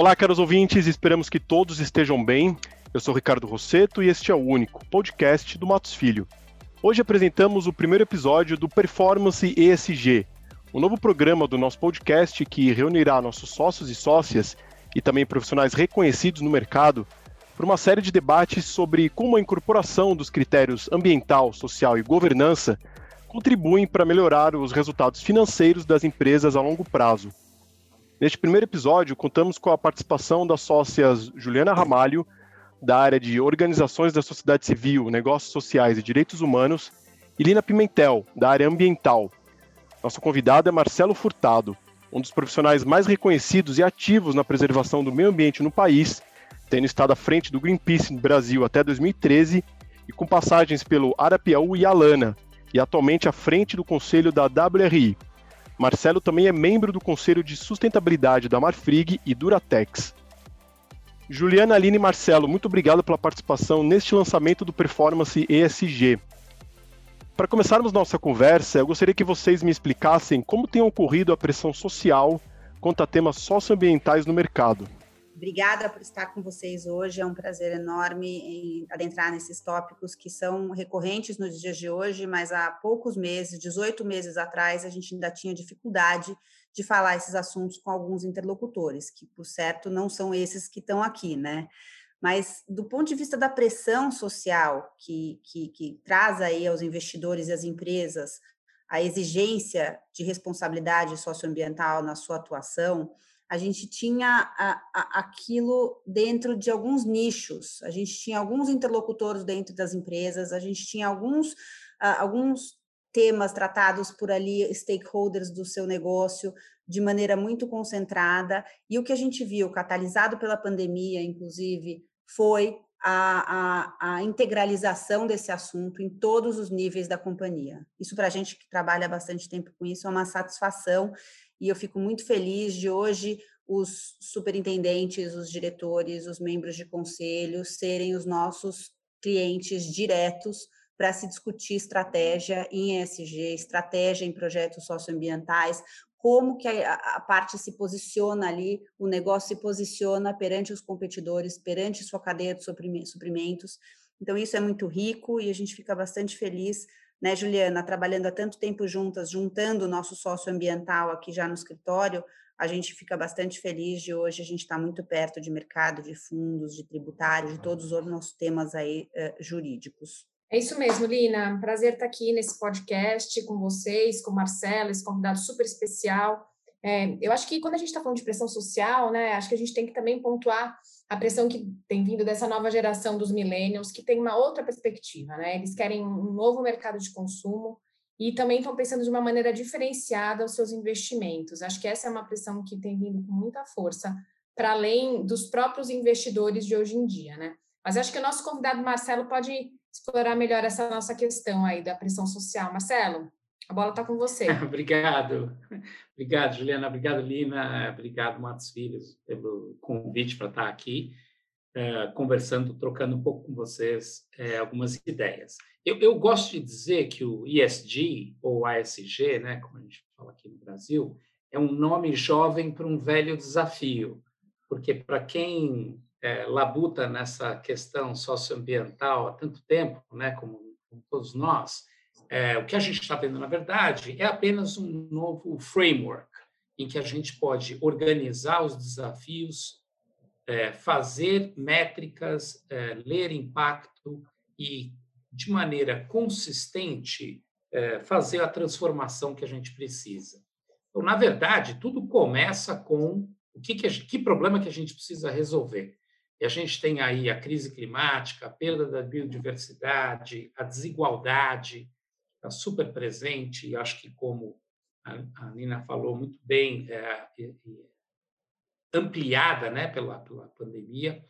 Olá, caros ouvintes, esperamos que todos estejam bem. Eu sou Ricardo Rosseto e este é o único podcast do Matos Filho. Hoje apresentamos o primeiro episódio do Performance ESG, um novo programa do nosso podcast que reunirá nossos sócios e sócias e também profissionais reconhecidos no mercado para uma série de debates sobre como a incorporação dos critérios ambiental, social e governança contribuem para melhorar os resultados financeiros das empresas a longo prazo. Neste primeiro episódio, contamos com a participação das sócias Juliana Ramalho, da área de Organizações da Sociedade Civil, Negócios Sociais e Direitos Humanos, e Lina Pimentel, da área Ambiental. Nosso convidado é Marcelo Furtado, um dos profissionais mais reconhecidos e ativos na preservação do meio ambiente no país, tendo estado à frente do Greenpeace no Brasil até 2013 e com passagens pelo Arapiaú e Alana, e atualmente à frente do conselho da WRI. Marcelo também é membro do Conselho de Sustentabilidade da Marfrig e Duratex. Juliana, Aline e Marcelo, muito obrigado pela participação neste lançamento do Performance ESG. Para começarmos nossa conversa, eu gostaria que vocês me explicassem como tem ocorrido a pressão social quanto a temas socioambientais no mercado. Obrigada por estar com vocês hoje. É um prazer enorme adentrar nesses tópicos que são recorrentes nos dias de hoje, mas há poucos meses, 18 meses atrás, a gente ainda tinha dificuldade de falar esses assuntos com alguns interlocutores, que, por certo, não são esses que estão aqui, né? Mas, do ponto de vista da pressão social que, que, que traz aí aos investidores e às empresas a exigência de responsabilidade socioambiental na sua atuação, a gente tinha a, a, aquilo dentro de alguns nichos, a gente tinha alguns interlocutores dentro das empresas, a gente tinha alguns, uh, alguns temas tratados por ali, stakeholders do seu negócio, de maneira muito concentrada, e o que a gente viu, catalisado pela pandemia, inclusive, foi a, a, a, integralização desse assunto em todos os níveis da companhia. Isso, para a gente que trabalha bastante tempo com isso, é uma satisfação e eu fico muito feliz de hoje os superintendentes, os diretores, os membros de conselho serem os nossos clientes diretos para se discutir estratégia em ESG, estratégia em projetos socioambientais, como que a, a, parte se posiciona ali, o negócio se posiciona perante os competidores, perante sua cadeia de suprimentos. Então, isso é muito rico e a gente fica bastante feliz né, Juliana, trabalhando há tanto tempo juntas, juntando o nosso sócio ambiental aqui já no escritório, a gente fica bastante feliz de hoje a gente estar tá muito perto de mercado, de fundos, de tributário, de todos os nossos temas aí uh, jurídicos. É isso mesmo, Lina. Prazer estar aqui nesse podcast com vocês, com Marcelo, esse convidado super especial. É, eu acho que quando a gente está falando de pressão social, né, acho que a gente tem que também pontuar a pressão que tem vindo dessa nova geração dos millennials, que tem uma outra perspectiva, né? Eles querem um novo mercado de consumo e também estão pensando de uma maneira diferenciada os seus investimentos. Acho que essa é uma pressão que tem vindo com muita força para além dos próprios investidores de hoje em dia, né? Mas acho que o nosso convidado Marcelo pode explorar melhor essa nossa questão aí da pressão social. Marcelo, a bola está com você. Obrigado. Obrigado, Juliana. Obrigado, Lina. Obrigado, Matos Filhos, pelo convite para estar aqui, uh, conversando, trocando um pouco com vocês uh, algumas ideias. Eu, eu, gosto de dizer que o ESG, ou ASG, né, como a gente fala aqui no Brasil, é um nome jovem para um velho desafio, porque para quem é, labuta nessa questão socioambiental há tanto tempo, né, como, como todos nós, é, o que a gente está vendo, na verdade, é apenas um novo framework em que a gente pode organizar os desafios, é, fazer métricas, é, ler impacto e, de maneira consistente, é, fazer a transformação que a gente precisa. Então, na verdade, tudo começa com o que, que, que problema que a gente precisa resolver. E a gente tem aí a crise climática, a perda da biodiversidade, a desigualdade, está super presente, e acho que, como a Nina falou muito bem, é, ampliada né, pela, pela pandemia,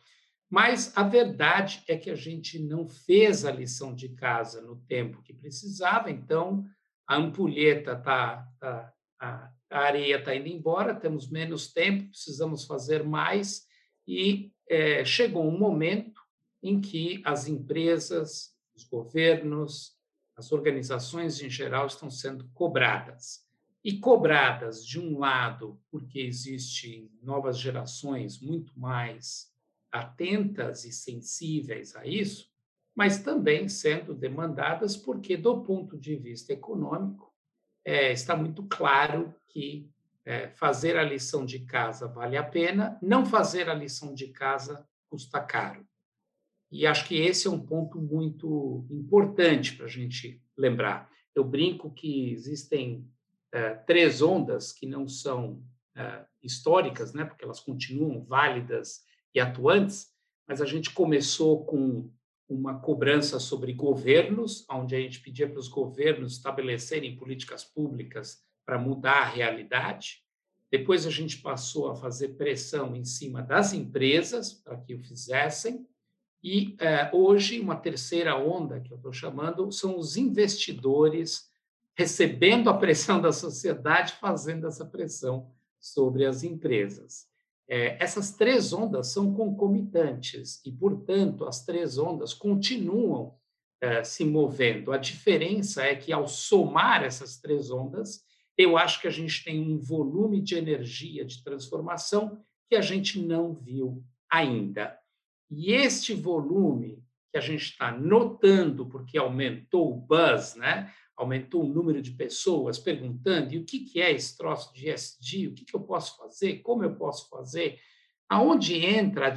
mas a verdade é que a gente não fez a lição de casa no tempo que precisava, então a ampulheta está. Tá, a, a areia está indo embora, temos menos tempo, precisamos fazer mais, e é, chegou um momento em que as empresas, os governos, as organizações em geral estão sendo cobradas e cobradas, de um lado, porque existem novas gerações muito mais atentas e sensíveis a isso, mas também sendo demandadas porque, do ponto de vista econômico, é, está muito claro que é, fazer a lição de casa vale a pena, não fazer a lição de casa custa caro. E acho que esse é um ponto muito importante para a gente lembrar. Eu brinco que existem é, três ondas que não são é, históricas, né, porque elas continuam válidas e atuantes, mas a gente começou com uma cobrança sobre governos, onde a gente pedia para os governos estabelecerem políticas públicas para mudar a realidade. Depois a gente passou a fazer pressão em cima das empresas para que o fizessem. E é, hoje, uma terceira onda, que eu estou chamando, são os investidores recebendo a pressão da sociedade, fazendo essa pressão sobre as empresas. É, essas três ondas são concomitantes e, portanto, as três ondas continuam é, se movendo. A diferença é que, ao somar essas três ondas, eu acho que a gente tem um volume de energia de transformação que a gente não viu ainda. E este volume que a gente está notando, porque aumentou o buzz, né? aumentou o número de pessoas perguntando e o que, que é esse troço de ESG, o que, que eu posso fazer, como eu posso fazer, aonde entra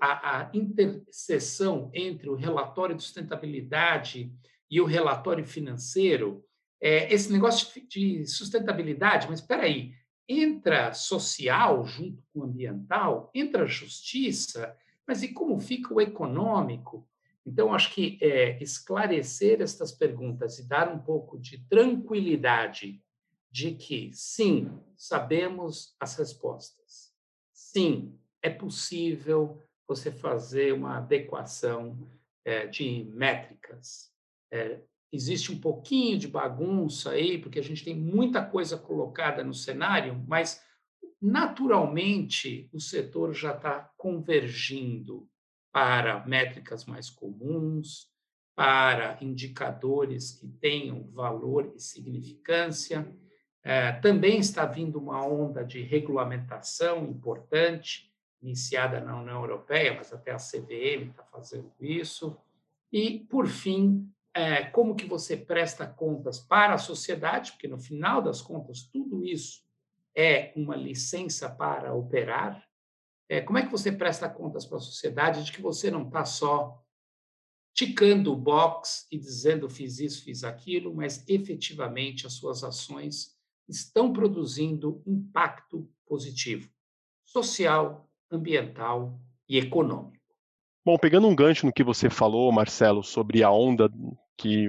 a, a interseção entre o relatório de sustentabilidade e o relatório financeiro, é, esse negócio de sustentabilidade, mas espera aí, entra social junto com ambiental, entra justiça, mas e como fica o econômico? Então, acho que é, esclarecer estas perguntas e dar um pouco de tranquilidade de que, sim, sabemos as respostas. Sim, é possível você fazer uma adequação é, de métricas. É, existe um pouquinho de bagunça aí, porque a gente tem muita coisa colocada no cenário, mas naturalmente o setor já está convergindo para métricas mais comuns, para indicadores que tenham valor e significância. É, também está vindo uma onda de regulamentação importante, iniciada na União Europeia, mas até a CVM está fazendo isso. E, por fim, é, como que você presta contas para a sociedade, porque no final das contas tudo isso é uma licença para operar. É, como é que você presta contas para a sociedade de que você não está só ticando o box e dizendo fiz isso, fiz aquilo, mas efetivamente as suas ações estão produzindo impacto positivo, social, ambiental e econômico. Bom, pegando um gancho no que você falou, Marcelo, sobre a onda que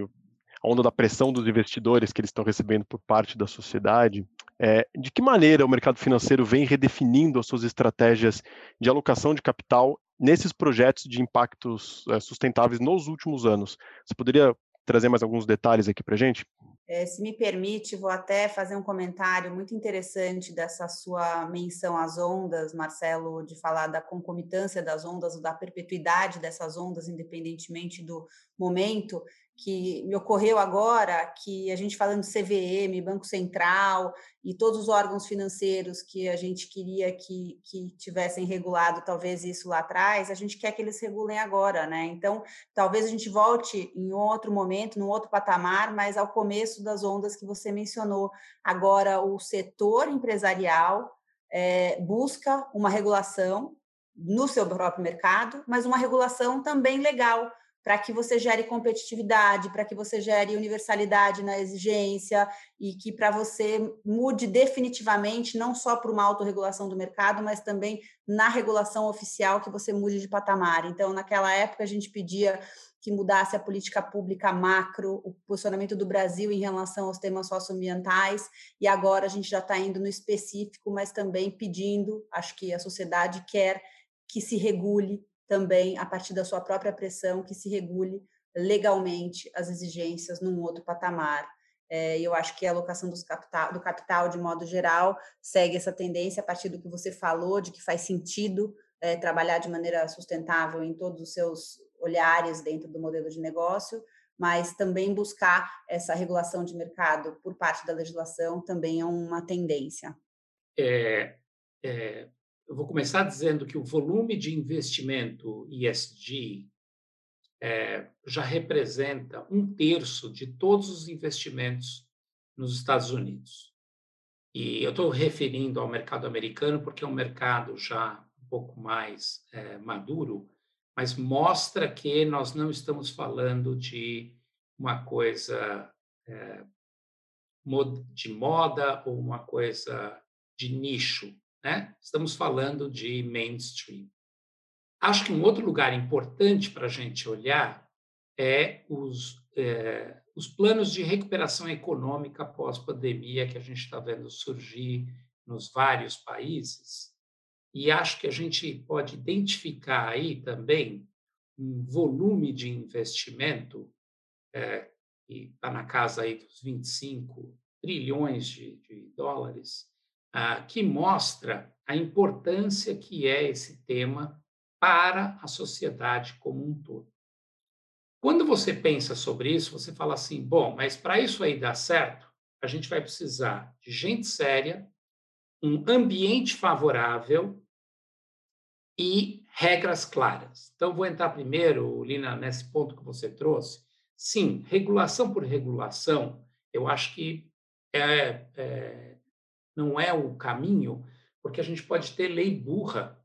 a onda da pressão dos investidores que eles estão recebendo por parte da sociedade, é, de que maneira o mercado financeiro vem redefinindo as suas estratégias de alocação de capital nesses projetos de impactos é, sustentáveis nos últimos anos? Você poderia trazer mais alguns detalhes aqui para a gente? É, se me permite, vou até fazer um comentário muito interessante dessa sua menção às ondas, Marcelo, de falar da concomitância das ondas, da perpetuidade dessas ondas, independentemente do momento que me ocorreu agora, que a gente falando de CVM, Banco Central e todos os órgãos financeiros que a gente queria que, que tivessem regulado talvez isso lá atrás, a gente quer que eles regulem agora, né? Então, talvez a gente volte em outro momento, num outro patamar, mas ao começo das ondas que você mencionou. Agora, o setor empresarial é, busca uma regulação no seu próprio mercado, mas uma regulação também legal, para que você gere competitividade, para que você gere universalidade na exigência e que para você mude definitivamente, não só para uma autorregulação do mercado, mas também na regulação oficial que você mude de patamar. Então, naquela época, a gente pedia que mudasse a política pública macro, o posicionamento do Brasil em relação aos temas socioambientais, e agora a gente já está indo no específico, mas também pedindo, acho que a sociedade quer que se regule também, a partir da sua própria pressão, que se regule legalmente as exigências num outro patamar. É, eu acho que a alocação capital, do capital, de modo geral, segue essa tendência a partir do que você falou, de que faz sentido é, trabalhar de maneira sustentável em todos os seus olhares dentro do modelo de negócio, mas também buscar essa regulação de mercado por parte da legislação também é uma tendência. É, é, eu vou começar dizendo que o volume de investimento ESG é, já representa um terço de todos os investimentos nos Estados Unidos. E eu estou referindo ao mercado americano porque é um mercado já um pouco mais é, maduro, mas mostra que nós não estamos falando de uma coisa é, de moda ou uma coisa de nicho, né? Estamos falando de mainstream. Acho que um outro lugar importante para a gente olhar é os, é, os planos de recuperação econômica pós-pandemia que a gente está vendo surgir nos vários países. E acho que a gente pode identificar aí também um volume de investimento é, que está na casa aí dos 25 trilhões de, de dólares, ah, que mostra a importância que é esse tema para a sociedade como um todo. Quando você pensa sobre isso, você fala assim: bom, mas para isso aí dar certo, a gente vai precisar de gente séria, um ambiente favorável e regras claras. Então, vou entrar primeiro, Lina, nesse ponto que você trouxe. Sim, regulação por regulação, eu acho que é, é, não é o caminho, porque a gente pode ter lei burra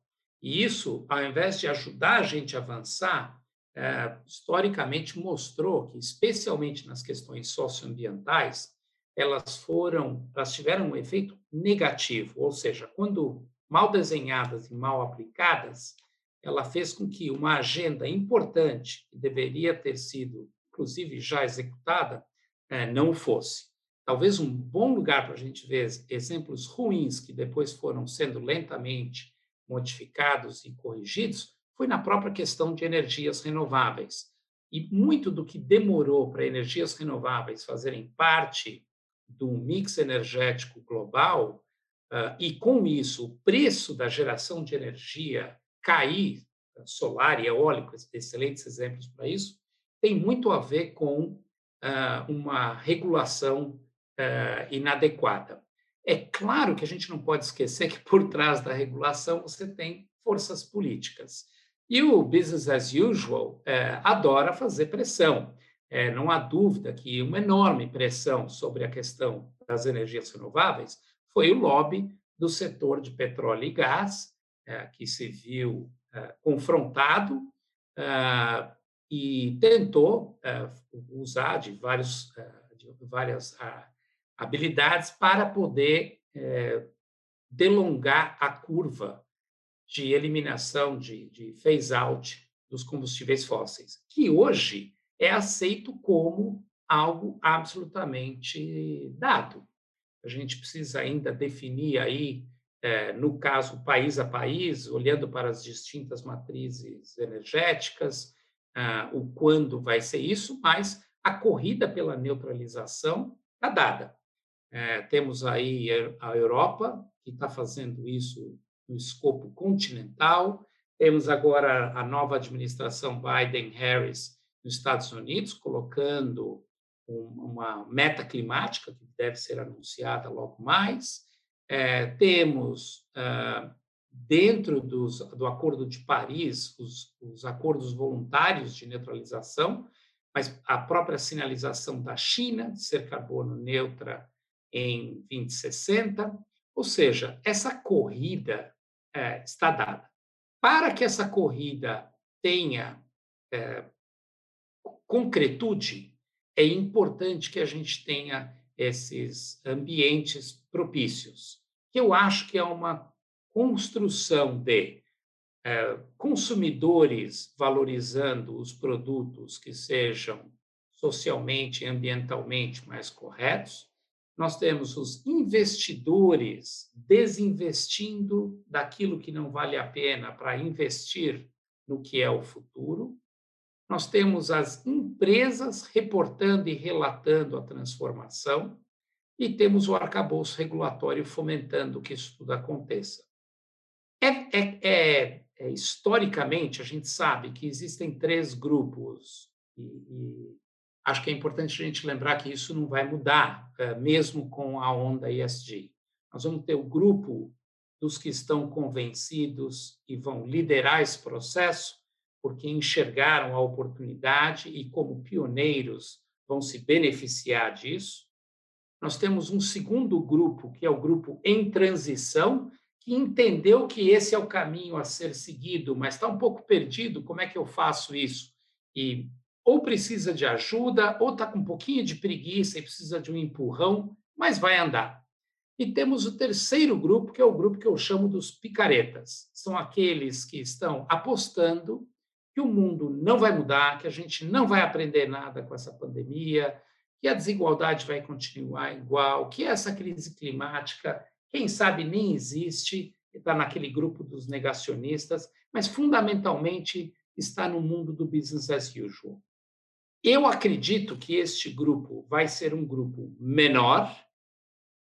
e isso, ao invés de ajudar a gente a avançar, é, historicamente mostrou que, especialmente nas questões socioambientais, elas foram, elas tiveram um efeito negativo, ou seja, quando mal desenhadas e mal aplicadas, ela fez com que uma agenda importante, que deveria ter sido, inclusive, já executada, é, não fosse. Talvez um bom lugar para a gente ver exemplos ruins que depois foram sendo lentamente modificados e corrigidos foi na própria questão de energias renováveis. E muito do que demorou para energias renováveis fazerem parte do mix energético global, uh, e com isso o preço da geração de energia cair, solar e eólico, excelentes exemplos para isso, tem muito a ver com uh, uma regulação uh, inadequada. É claro que a gente não pode esquecer que por trás da regulação você tem forças políticas. E o business as usual é, adora fazer pressão. É, não há dúvida que uma enorme pressão sobre a questão das energias renováveis foi o lobby do setor de petróleo e gás, que se viu confrontado e tentou usar de, vários, de várias habilidades para poder é, delongar a curva de eliminação, de, de phase-out dos combustíveis fósseis, que hoje é aceito como algo absolutamente dado. A gente precisa ainda definir aí, é, no caso, país a país, olhando para as distintas matrizes energéticas, ah, o quando vai ser isso, mas a corrida pela neutralização está dada. É, temos aí a Europa, que está fazendo isso no escopo continental. Temos agora a nova administração Biden-Harris nos Estados Unidos, colocando uma meta climática que deve ser anunciada logo mais. É, temos, ah, dentro dos, do Acordo de Paris, os, os acordos voluntários de neutralização, mas a própria sinalização da China de ser carbono neutra em 2060, ou seja, essa corrida é, está dada. Para que essa corrida tenha é, concretude, é importante que a gente tenha esses ambientes propícios, eu acho que é uma construção de é, consumidores valorizando os produtos que sejam socialmente e ambientalmente mais corretos, nós temos os investidores desinvestindo daquilo que não vale a pena para investir no que é o futuro. Nós temos as empresas reportando e relatando a transformação. E temos o arcabouço regulatório fomentando que isso tudo aconteça. É, é, é, é historicamente, a gente sabe que existem três grupos, e, e acho que é importante a gente lembrar que isso não vai mudar, é, mesmo com a onda ESG. Nós vamos ter o grupo dos que estão convencidos e vão liderar esse processo, porque enxergaram a oportunidade e, como pioneiros, vão se beneficiar disso. Nós temos um segundo grupo, que é o grupo em transição, que entendeu que esse é o caminho a ser seguido, mas está um pouco perdido, como é que eu faço isso? E ou precisa de ajuda, ou está com um pouquinho de preguiça e precisa de um empurrão, mas vai andar. E temos o terceiro grupo, que é o grupo que eu chamo dos picaretas. São aqueles que estão apostando que o mundo não vai mudar, que a gente não vai aprender nada com essa pandemia, que a desigualdade vai continuar igual, que essa crise climática, quem sabe, nem existe, está naquele grupo dos negacionistas, mas fundamentalmente está no mundo do business as usual. Eu acredito que este grupo vai ser um grupo menor.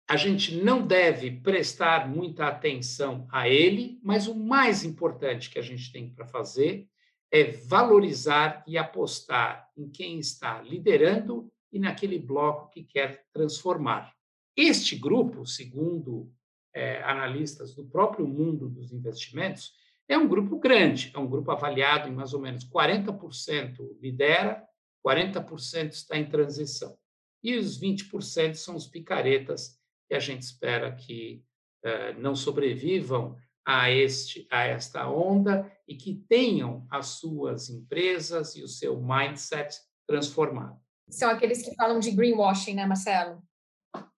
A gente não deve prestar muita atenção a ele, mas o mais importante que a gente tem para fazer é valorizar e apostar em quem está liderando e naquele bloco que quer transformar. Este grupo, segundo é, analistas do próprio mundo dos investimentos, é um grupo grande, é um grupo avaliado em mais ou menos 40% lidera, 40% está em transição. E os 20% são os picaretas que a gente espera que uh, não sobrevivam a, este, a esta onda e que tenham as suas empresas e o seu mindset transformado. São aqueles que falam de greenwashing, né, Marcelo?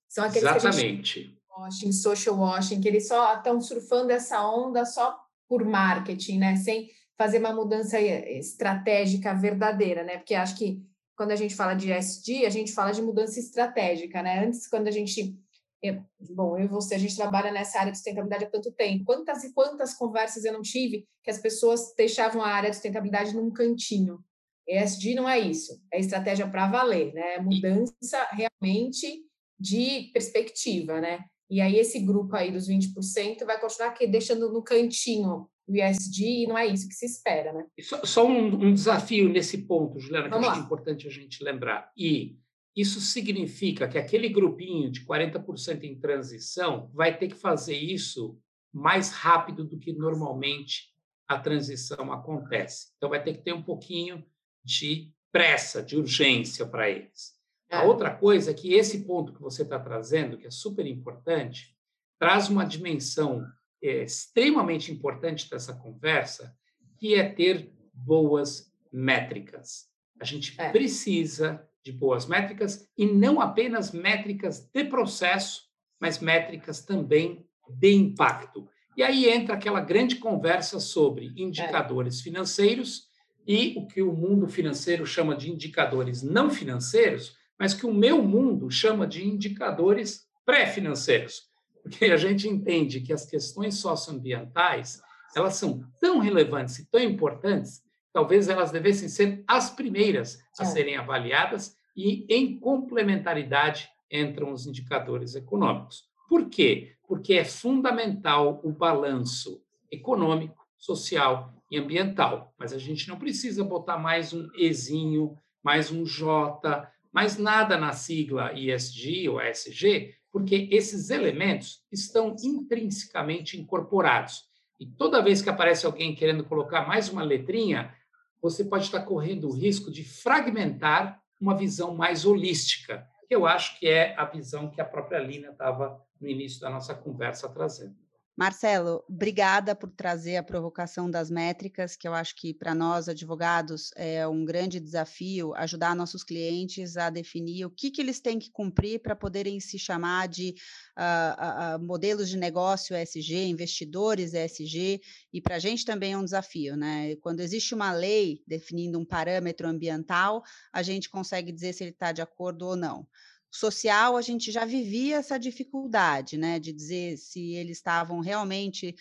São aqueles Exatamente. que. Washing, social washing, que eles só estão surfando essa onda só por marketing, né? Sem fazer uma mudança estratégica verdadeira, né? Porque acho que quando a gente fala de SD, a gente fala de mudança estratégica, né? Antes, quando a gente eu, bom, eu e você, a gente trabalha nessa área de sustentabilidade há tanto tempo. Quantas e quantas conversas eu não tive que as pessoas deixavam a área de sustentabilidade num cantinho? ESG não é isso, é estratégia para valer, né? É mudança realmente de perspectiva, né? E aí esse grupo aí dos 20% vai continuar aqui deixando no cantinho o ESG e não é isso que se espera, né? Só, só um, um, desafio nesse ponto, Juliana, que eu acho importante a gente lembrar. E isso significa que aquele grupinho de 40% em transição vai ter que fazer isso mais rápido do que normalmente a transição acontece. Então, vai ter que ter um pouquinho de pressa, de urgência para eles. É. A outra coisa é que esse ponto que você está trazendo, que é super importante, traz uma dimensão é, extremamente importante dessa conversa, que é ter boas métricas. A gente é. precisa de boas métricas e não apenas métricas de processo, mas métricas também de impacto. E aí entra aquela grande conversa sobre indicadores é. financeiros e o que o mundo financeiro chama de indicadores não financeiros, mas que o meu mundo chama de indicadores pré-financeiros. Porque a gente entende que as questões socioambientais, elas são tão relevantes e tão importantes talvez elas devessem ser as primeiras a é. serem avaliadas e, em complementaridade, entram os indicadores econômicos. Por quê? Porque é fundamental o balanço econômico, social e ambiental. Mas a gente não precisa botar mais um Ezinho, mais um J, mais nada na sigla ESG ou ESG, porque esses elementos estão intrinsecamente incorporados. E toda vez que aparece alguém querendo colocar mais uma letrinha, você pode estar correndo o risco de fragmentar uma visão mais holística, que eu acho que é a visão que a própria Lina estava no início da nossa conversa trazendo. Marcelo, obrigada por trazer a provocação das métricas, que eu acho que para nós, advogados, é um grande desafio ajudar nossos clientes a definir o que, que eles têm que cumprir para poderem se chamar de uh, uh, modelos de negócio ESG, investidores ESG, e para a gente também é um desafio, né? Quando existe uma lei definindo um parâmetro ambiental, a gente consegue dizer se ele está de acordo ou não social, a gente já vivia essa dificuldade, né, de dizer se eles estavam realmente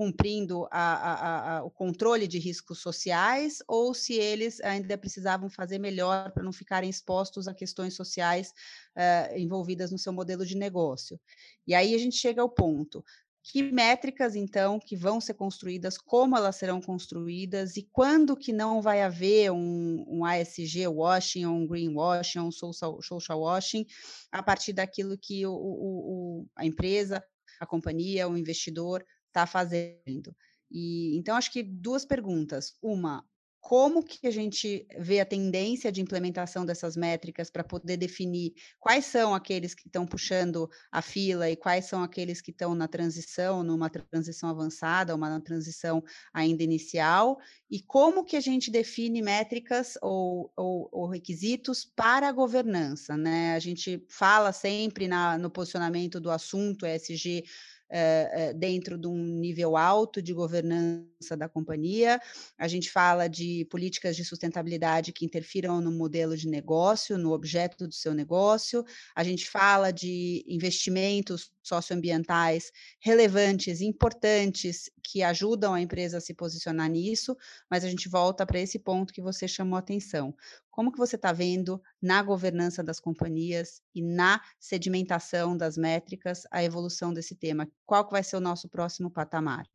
cumprindo a, a, a, o controle de riscos sociais ou se eles ainda precisavam fazer melhor para não ficarem expostos a questões sociais uh, envolvidas no seu modelo de negócio. E aí a gente chega ao ponto que métricas, então, que vão ser construídas, como elas serão construídas e quando que não vai haver um, um ASG washing, um greenwashing, um social, social washing, a partir daquilo que o, o, o, a empresa, a companhia, o investidor está fazendo. E então acho que duas perguntas. Uma, como que a gente vê a tendência de implementação dessas métricas para poder definir quais são aqueles que estão puxando a fila e quais são aqueles que estão na transição, numa transição avançada, uma transição ainda inicial, e como que a gente define métricas ou, ou, ou requisitos para a governança, né? A gente fala sempre na, no posicionamento do assunto ESG uh, dentro de um nível alto de governança da companhia. A gente fala de políticas de sustentabilidade que interfiram no modelo de negócio, no objeto do seu negócio. A gente fala de investimentos socioambientais relevantes, importantes, que ajudam a empresa a se posicionar nisso, mas a gente volta para esse ponto que você chamou atenção. Como que você está vendo na governança das companhias e na sedimentação das métricas a evolução desse tema? Qual que vai ser o nosso próximo patamar?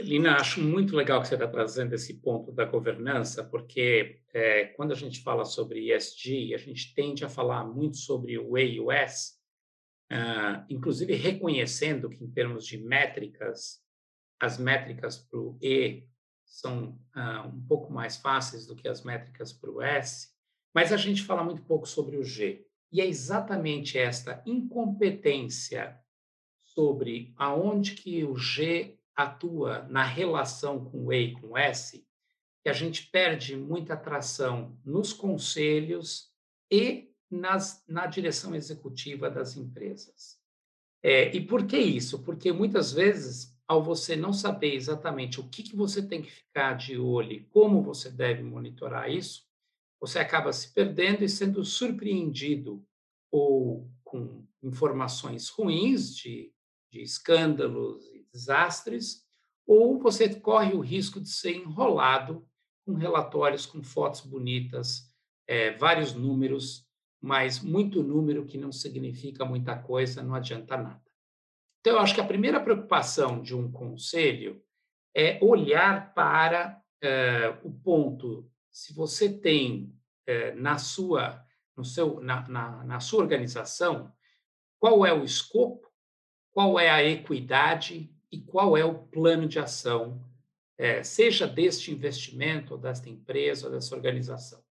Lina, acho muito legal que você está trazendo esse ponto da governança, porque é, quando a gente fala sobre ESG, a gente tende a falar muito sobre o E e o S, uh, inclusive reconhecendo que, em termos de métricas, as métricas para o E são uh, um pouco mais fáceis do que as métricas para o S, mas a gente fala muito pouco sobre o G. E é exatamente esta incompetência sobre aonde que o G atua na relação com o E e com o S que a gente perde muita atração nos conselhos e nas, na direção executiva das empresas. É, e por que isso? Porque muitas vezes ao você não saber exatamente o que, que você tem que ficar de olho e como você deve monitorar isso, você acaba se perdendo e sendo surpreendido ou com informações ruins de, de escândalos e desastres, ou você corre o risco de ser enrolado com relatórios com fotos bonitas, é, vários números, mas muito número que não significa muita coisa, não adianta nada. Então, eu acho que a primeira preocupação de um conselho é olhar para uh, o ponto, se você tem uh, na, sua, no seu, na, na, na sua organização, qual é o escopo, qual é a equidade e qual é o plano de ação, uh, seja deste investimento, ou desta empresa, ou dessa organização.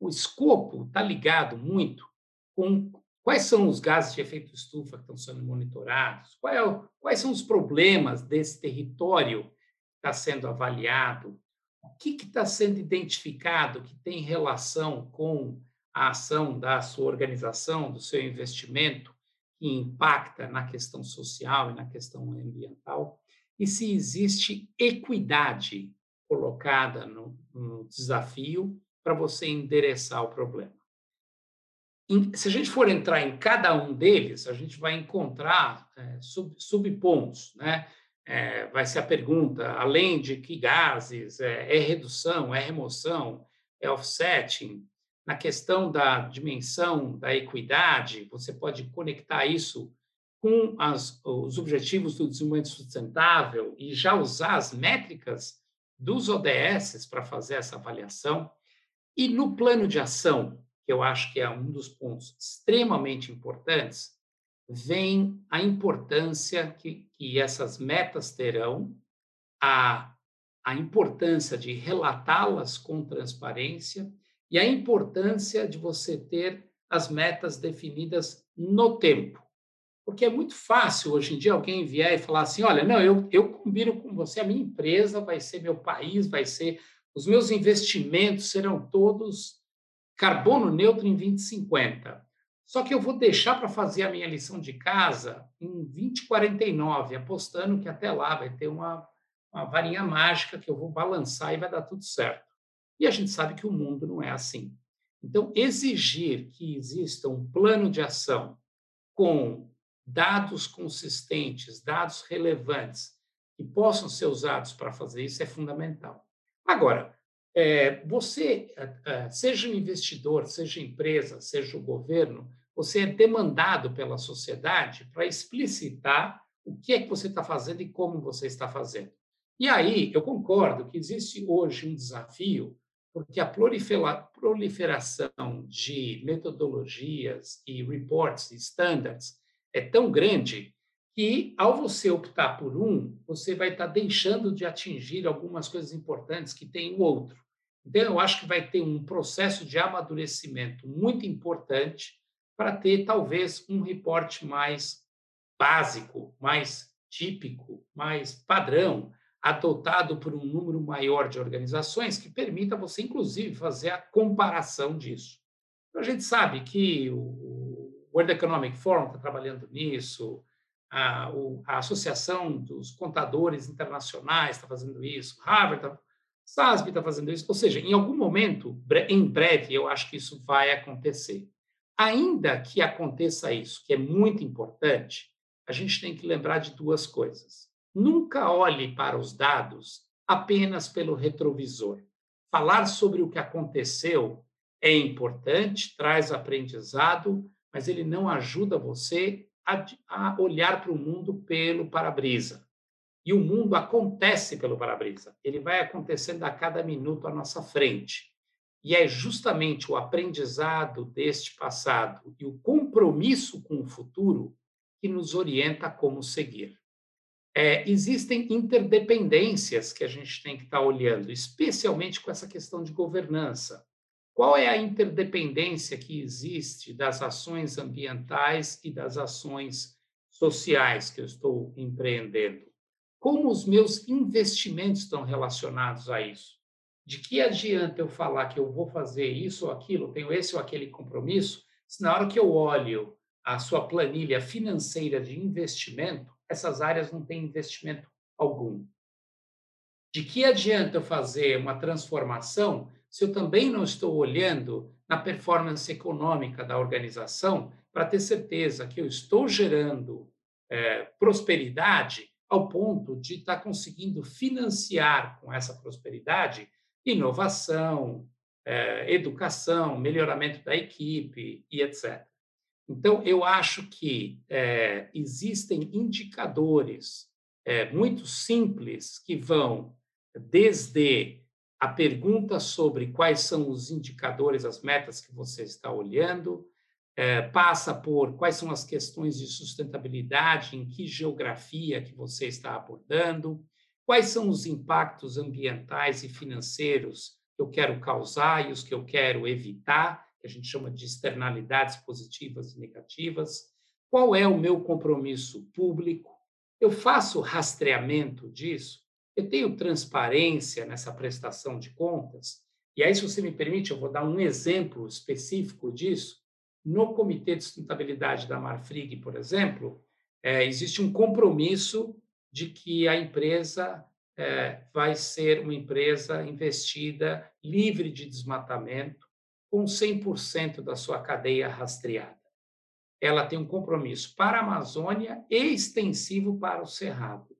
O escopo está ligado muito com Quais são os gases de efeito estufa que estão sendo monitorados? É o, quais são os problemas desse território que está sendo avaliado? O que está sendo identificado que tem relação com a ação da sua organização, do seu investimento, que impacta na questão social e na questão ambiental? E se existe equidade colocada no, no desafio para você endereçar o problema se a gente for entrar em cada um deles, a gente vai encontrar é, sub, subpontos, né? É, vai ser a pergunta, além de que gases, é, é, redução, é remoção, é offsetting, na questão da dimensão da equidade, você pode conectar isso com as, os objetivos do desenvolvimento sustentável e já usar as métricas dos ODS para fazer essa avaliação. E no plano de ação, que eu acho que é um dos pontos extremamente importantes, vem a importância que, que essas metas terão, a, a importância de relatá-las com transparência e a importância de você ter as metas definidas no tempo. Porque é muito fácil hoje em dia alguém vier e falar assim: olha, não, eu, eu combino com você, a minha empresa vai ser meu país, vai ser, os meus investimentos serão todos carbono neutro em 2050. Só que eu vou deixar para fazer a minha lição de casa em 2049, apostando que até lá vai ter uma, uma varinha mágica que eu vou balançar e vai dar tudo certo. E a gente sabe que o mundo não é assim. Então, exigir que exista um plano de ação com dados consistentes, dados relevantes, que possam ser usados para fazer isso é fundamental. Agora, é, você, é, é, seja um investidor, seja empresa, seja o governo, você é demandado pela sociedade para explicitar o que é que você está fazendo e como você está fazendo. E aí, eu concordo que existe hoje um desafio, porque a proliferação de metodologias e reports e standards é tão grande que, ao você optar por um, você vai estar deixando de atingir algumas coisas importantes que tem o outro. Então, eu acho que vai ter um processo de amadurecimento muito importante para ter, talvez, um reporte mais básico, mais típico, mais padrão, adotado por um número maior de organizações que permita você, inclusive, fazer a comparação disso. Então, a gente sabe que o World Economic Forum está trabalhando nisso, a, a Associação dos Contadores Internacionais está fazendo isso, Harvard, tá, SASB está fazendo isso. Ou seja, em algum momento, em breve, eu acho que isso vai acontecer. Ainda que aconteça isso, que é muito importante, a gente tem que lembrar de duas coisas. Nunca olhe para os dados apenas pelo retrovisor. Falar sobre o que aconteceu é importante, traz aprendizado, mas ele não ajuda você a, a olhar para o mundo pelo para-brisa. E o mundo acontece pelo para-brisa. Ele vai acontecendo a cada minuto à nossa frente. E é justamente o aprendizado deste passado e o compromisso com o futuro que nos orienta como seguir. É, existem interdependências que a gente tem que estar olhando, especialmente com essa questão de governança. Qual é a interdependência que existe das ações ambientais e das ações sociais que eu estou empreendendo? Como os meus investimentos estão relacionados a isso? De que adianta eu falar que eu vou fazer isso ou aquilo, tenho esse ou aquele compromisso, se na hora que eu olho a sua planilha financeira de investimento, essas áreas não têm investimento algum? De que adianta eu fazer uma transformação se eu também não estou olhando na performance econômica da organização para ter certeza que eu estou gerando é, prosperidade ao ponto de estar conseguindo financiar com essa prosperidade inovação, é, educação, melhoramento da equipe e etc. Então, eu acho que é, existem indicadores é, muito simples que vão desde a pergunta sobre quais são os indicadores, as metas que você está olhando, é, passa por quais são as questões de sustentabilidade, em que geografia que você está abordando, quais são os impactos ambientais e financeiros que eu quero causar e os que eu quero evitar, que a gente chama de externalidades positivas e negativas, qual é o meu compromisso público, eu faço rastreamento disso, eu tenho transparência nessa prestação de contas? E aí, se você me permite, eu vou dar um exemplo específico disso. No Comitê de Sustentabilidade da Marfrig, por exemplo, é, existe um compromisso de que a empresa é, vai ser uma empresa investida, livre de desmatamento, com 100% da sua cadeia rastreada. Ela tem um compromisso para a Amazônia e extensivo para o Cerrado.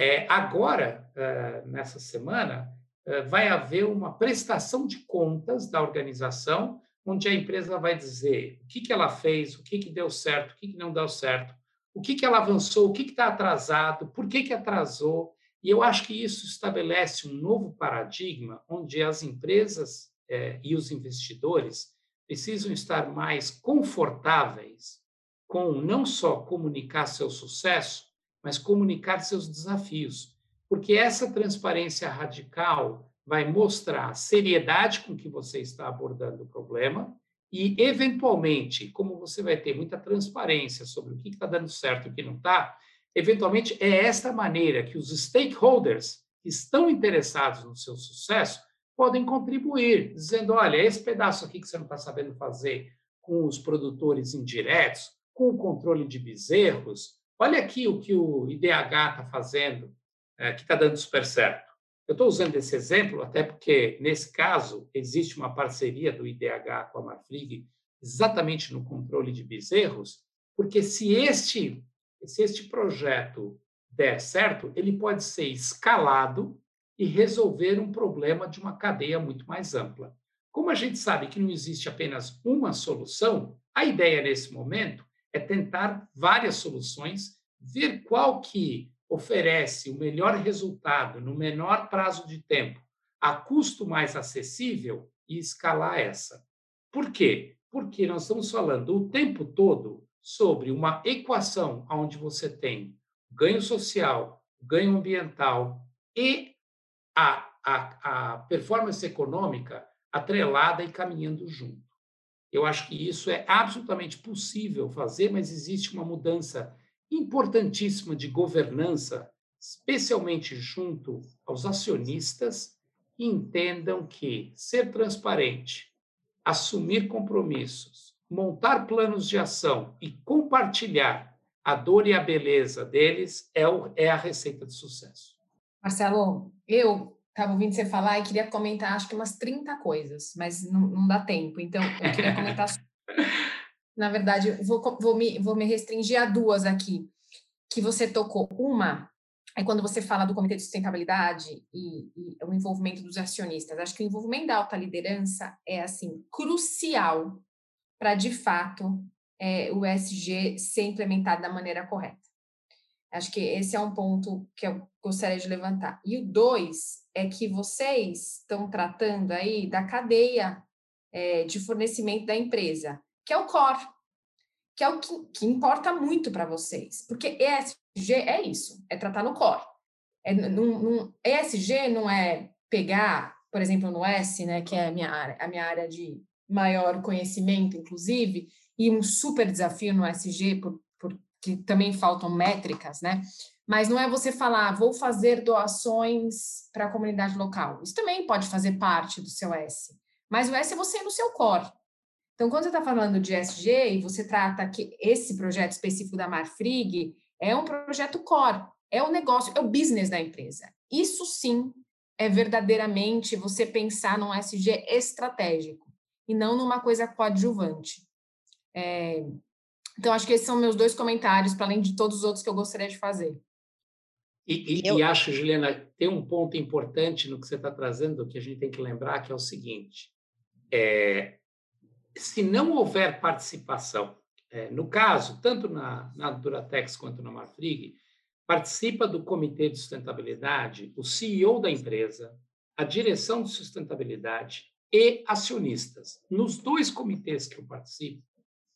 É, agora, é, nessa semana, é, vai haver uma prestação de contas da organização, onde a empresa vai dizer o que, que ela fez, o que, que deu certo, o que, que não deu certo, o que, que ela avançou, o que está atrasado, por que, que atrasou. E eu acho que isso estabelece um novo paradigma onde as empresas é, e os investidores precisam estar mais confortáveis com não só comunicar seu sucesso, mas comunicar seus desafios, porque essa transparência radical vai mostrar a seriedade com que você está abordando o problema e, eventualmente, como você vai ter muita transparência sobre o que está dando certo e o que não está, eventualmente é esta maneira que os stakeholders que estão interessados no seu sucesso podem contribuir, dizendo: olha, esse pedaço aqui que você não está sabendo fazer com os produtores indiretos, com o controle de bezerros, Olha aqui o que o IDH está fazendo, é, que está dando super certo. Eu estou usando esse exemplo até porque, nesse caso, existe uma parceria do IDH com a Marfrig exatamente no controle de bezerros, porque se este, se este projeto der certo, ele pode ser escalado e resolver um problema de uma cadeia muito mais ampla. Como a gente sabe que não existe apenas uma solução, a ideia nesse momento é tentar várias soluções ver qual que oferece o melhor resultado no menor prazo de tempo, a custo mais acessível e escalar essa. Por quê? Porque nós estamos falando o tempo todo sobre uma equação onde você tem ganho social, ganho ambiental e a, a, a performance econômica atrelada e caminhando junto. Eu acho que isso é absolutamente possível fazer, mas existe uma mudança importantíssima de governança, especialmente junto aos acionistas, que entendam que ser transparente, assumir compromissos, montar planos de ação e compartilhar a dor e a beleza deles é, é a receita de sucesso. Marcelo, eu estava ouvindo você falar e queria comentar, acho que umas 30 coisas, mas não, não dá tempo. Então, eu queria comentar. Na verdade, vou, vou, me, vou me restringir a duas aqui, que você tocou. Uma é quando você fala do Comitê de Sustentabilidade e, e o envolvimento dos acionistas. Acho que o envolvimento da alta liderança é, assim, crucial para, de fato, é, o ESG ser implementado da maneira correta. Acho que esse é um ponto que eu gostaria de levantar. E o dois é que vocês estão tratando aí da cadeia é, de fornecimento da empresa, que é o core, que é o que, que importa muito para vocês. Porque ESG é isso, é tratar no core. É, num, num, ESG não é pegar, por exemplo, no S, né, que é a minha área, a minha área de maior conhecimento, inclusive, e um super desafio no ESG por que também faltam métricas, né? Mas não é você falar, vou fazer doações para a comunidade local. Isso também pode fazer parte do seu S. Mas o S é você no seu core. Então, quando você está falando de SG e você trata que esse projeto específico da Marfrig é um projeto core, é o negócio, é o business da empresa. Isso sim é verdadeiramente você pensar num SG estratégico e não numa coisa coadjuvante. É, então, acho que esses são meus dois comentários, para além de todos os outros que eu gostaria de fazer. E, e, eu... e acho, Juliana, tem um ponto importante no que você está trazendo que a gente tem que lembrar, que é o seguinte: é, se não houver participação, é, no caso, tanto na, na Duratex quanto na Marfrig, participa do comitê de sustentabilidade o CEO da empresa, a direção de sustentabilidade e acionistas. Nos dois comitês que eu participo,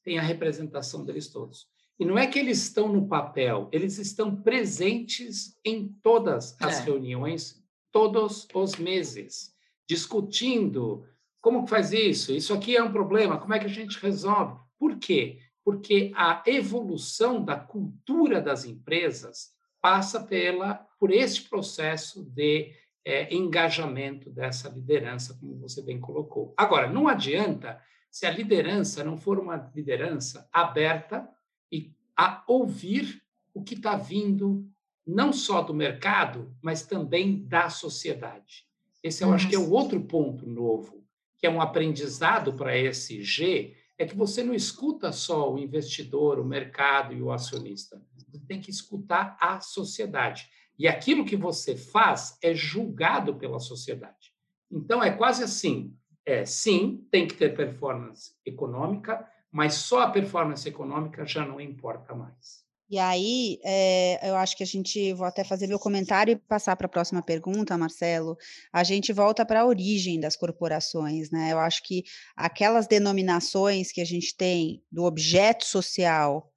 tem a representação deles todos. E não é que eles estão no papel, eles estão presentes em todas as é. reuniões, todos os meses, discutindo como faz isso, isso aqui é um problema, como é que a gente resolve. Por quê? Porque a evolução da cultura das empresas passa pela por este processo de é, engajamento dessa liderança, como você bem colocou. Agora, não adianta se a liderança não for uma liderança aberta e a ouvir o que está vindo não só do mercado, mas também da sociedade. Esse eu acho que é o outro ponto novo, que é um aprendizado para esse G, é que você não escuta só o investidor, o mercado e o acionista. Você tem que escutar a sociedade. E aquilo que você faz é julgado pela sociedade. Então, é quase assim: é, sim, tem que ter performance econômica, mas só a performance econômica já não importa mais. E aí, é, eu acho que a gente, vou até fazer meu comentário e passar para a próxima pergunta, Marcelo. A gente volta para a origem das corporações, né? Eu acho que aquelas denominações que a gente tem do objeto social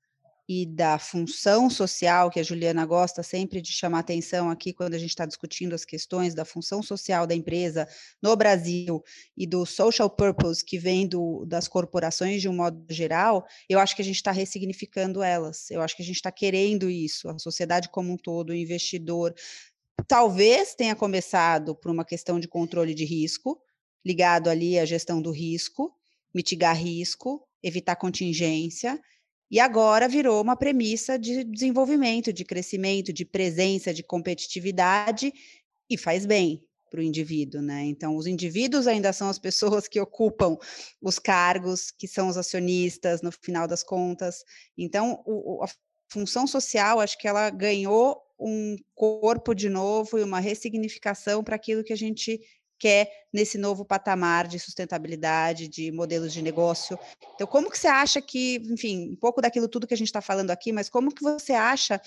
e da função social, que a Juliana gosta sempre de chamar atenção aqui quando a gente está discutindo as questões da função social da empresa no Brasil e do social purpose que vem do, das corporações de um modo geral, eu acho que a gente está ressignificando elas. Eu acho que a gente está querendo isso, a sociedade como um todo, o investidor. Talvez tenha começado por uma questão de controle de risco, ligado ali à gestão do risco, mitigar risco, evitar contingência e agora virou uma premissa de desenvolvimento, de crescimento, de presença, de competitividade, e faz bem para o indivíduo, né? Então, os indivíduos ainda são as pessoas que ocupam os cargos, que são os acionistas, no final das contas. Então, o, a função social, acho que ela ganhou um corpo de novo e uma ressignificação para aquilo que a gente quer nesse novo patamar de sustentabilidade, de modelos de negócio. Então, como que você acha que, enfim, um pouco daquilo tudo que a gente está falando aqui, mas como que você acha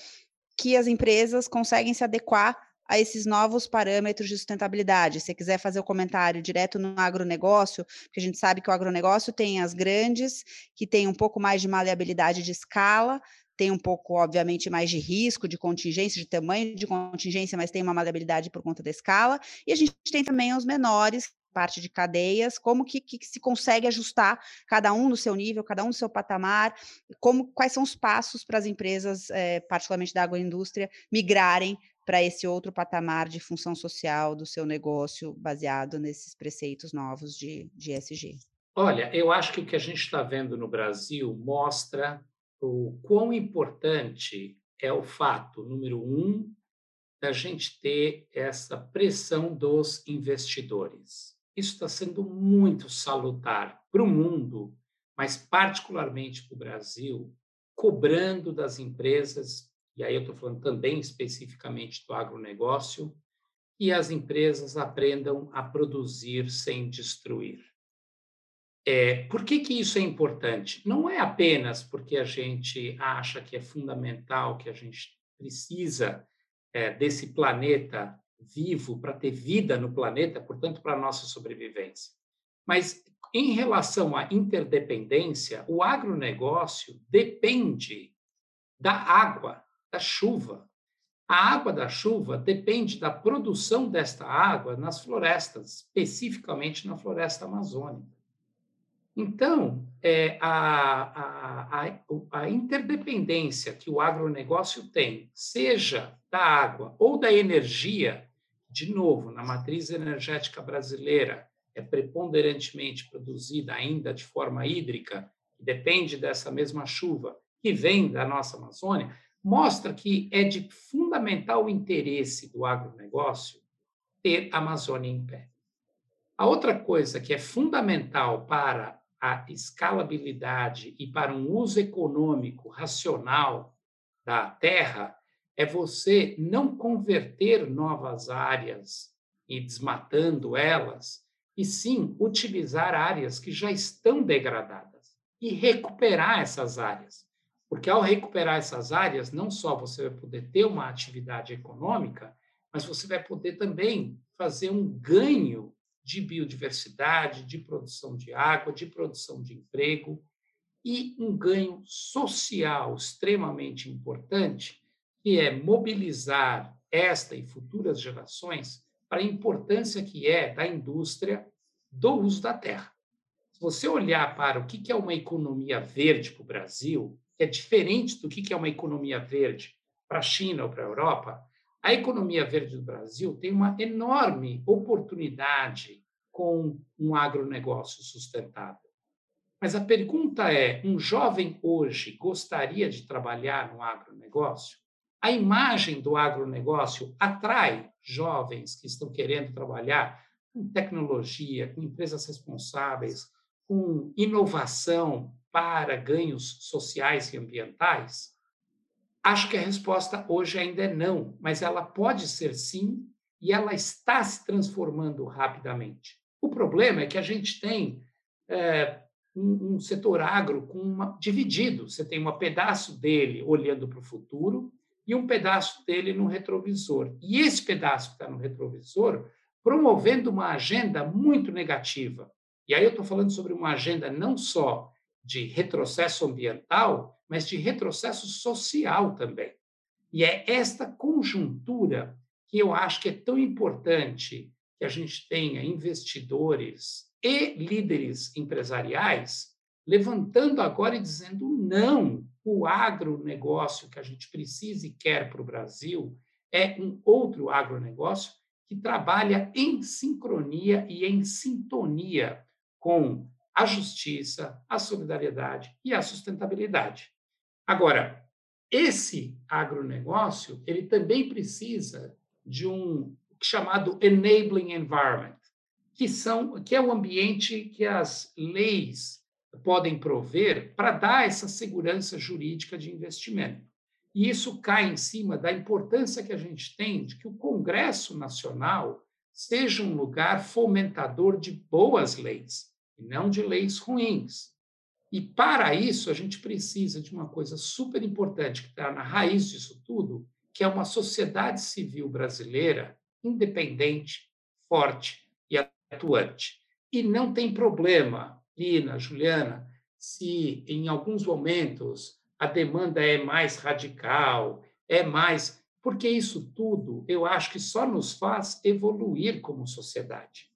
que as empresas conseguem se adequar a esses novos parâmetros de sustentabilidade. Se quiser fazer o comentário direto no agronegócio, porque a gente sabe que o agronegócio tem as grandes, que tem um pouco mais de maleabilidade de escala, tem um pouco, obviamente, mais de risco, de contingência, de tamanho de contingência, mas tem uma maleabilidade por conta da escala. E a gente tem também os menores, parte de cadeias, como que, que, se consegue ajustar cada um no seu nível, cada um no seu patamar, como quais são os passos para as empresas, é, particularmente da agroindústria, migrarem para esse outro patamar de função social do seu negócio baseado nesses preceitos novos de, de ESG? Olha, eu acho que o que a gente está vendo no Brasil mostra o quão importante é o fato, número um, da gente ter essa pressão dos investidores. Isso está sendo muito salutar para o mundo, mas particularmente para o Brasil, cobrando das empresas e aí eu estou falando também especificamente do agronegócio, e as empresas aprendam a produzir sem destruir. É, por que, que isso é importante? Não é apenas porque a gente acha que é fundamental, que a gente precisa é, desse planeta vivo para ter vida no planeta, portanto, para a nossa sobrevivência. Mas, em relação à interdependência, o agronegócio depende da água da chuva. A água da chuva depende da produção desta água nas florestas, especificamente na floresta amazônica. Então, é, a, a, a, interdependência que o agronegócio tem, seja da água ou da energia, de novo, na matriz energética brasileira, é preponderantemente produzida ainda de forma hídrica, depende dessa mesma chuva, que vem da nossa Amazônia, mostra que é de fundamental interesse do agronegócio ter a Amazônia em pé. A outra coisa que é fundamental para a escalabilidade e para um uso econômico racional da terra é você não converter novas áreas e desmatando elas, e sim utilizar áreas que já estão degradadas e recuperar essas áreas. Porque ao recuperar essas áreas, não só você vai poder ter uma atividade econômica, mas você vai poder também fazer um ganho de biodiversidade, de produção de água, de produção de emprego e um ganho social extremamente importante, que é mobilizar esta e futuras gerações para a importância que é da indústria do uso da terra. Se você olhar para o que é uma economia verde para o Brasil, que é diferente do que é uma economia verde para a China ou para a Europa, a economia verde do Brasil tem uma enorme oportunidade com um agronegócio sustentável. Mas a pergunta é: um jovem hoje gostaria de trabalhar no agronegócio? A imagem do agronegócio atrai jovens que estão querendo trabalhar com tecnologia, com empresas responsáveis, com inovação, para ganhos sociais e ambientais? Acho que a resposta hoje ainda é não, mas ela pode ser sim e ela está se transformando rapidamente. O problema é que a gente tem é, um, um, setor agro uma, dividido. Você tem um pedaço dele olhando para o futuro e um pedaço dele no retrovisor. E esse pedaço que está no retrovisor promovendo uma agenda muito negativa. E aí eu estou falando sobre uma agenda não só de retrocesso ambiental, mas de retrocesso social também. E é esta conjuntura que eu acho que é tão importante que a gente tenha investidores e líderes empresariais levantando agora e dizendo não, o agronegócio que a gente precisa e quer para o Brasil é um outro agronegócio que trabalha em sincronia e em sintonia com a justiça, a solidariedade e a sustentabilidade. Agora, esse agronegócio, ele também precisa de um chamado enabling environment, que são que é o ambiente que as leis podem prover para dar essa segurança jurídica de investimento. E isso cai em cima da importância que a gente tem de que o Congresso Nacional seja um lugar fomentador de boas leis, e não de leis ruins. E para isso, a gente precisa de uma coisa super importante que está na raiz disso tudo, que é uma sociedade civil brasileira independente, forte e atuante. E não tem problema, Lina, Juliana, se em alguns momentos a demanda é mais radical, é mais. Porque isso tudo eu acho que só nos faz evoluir como sociedade.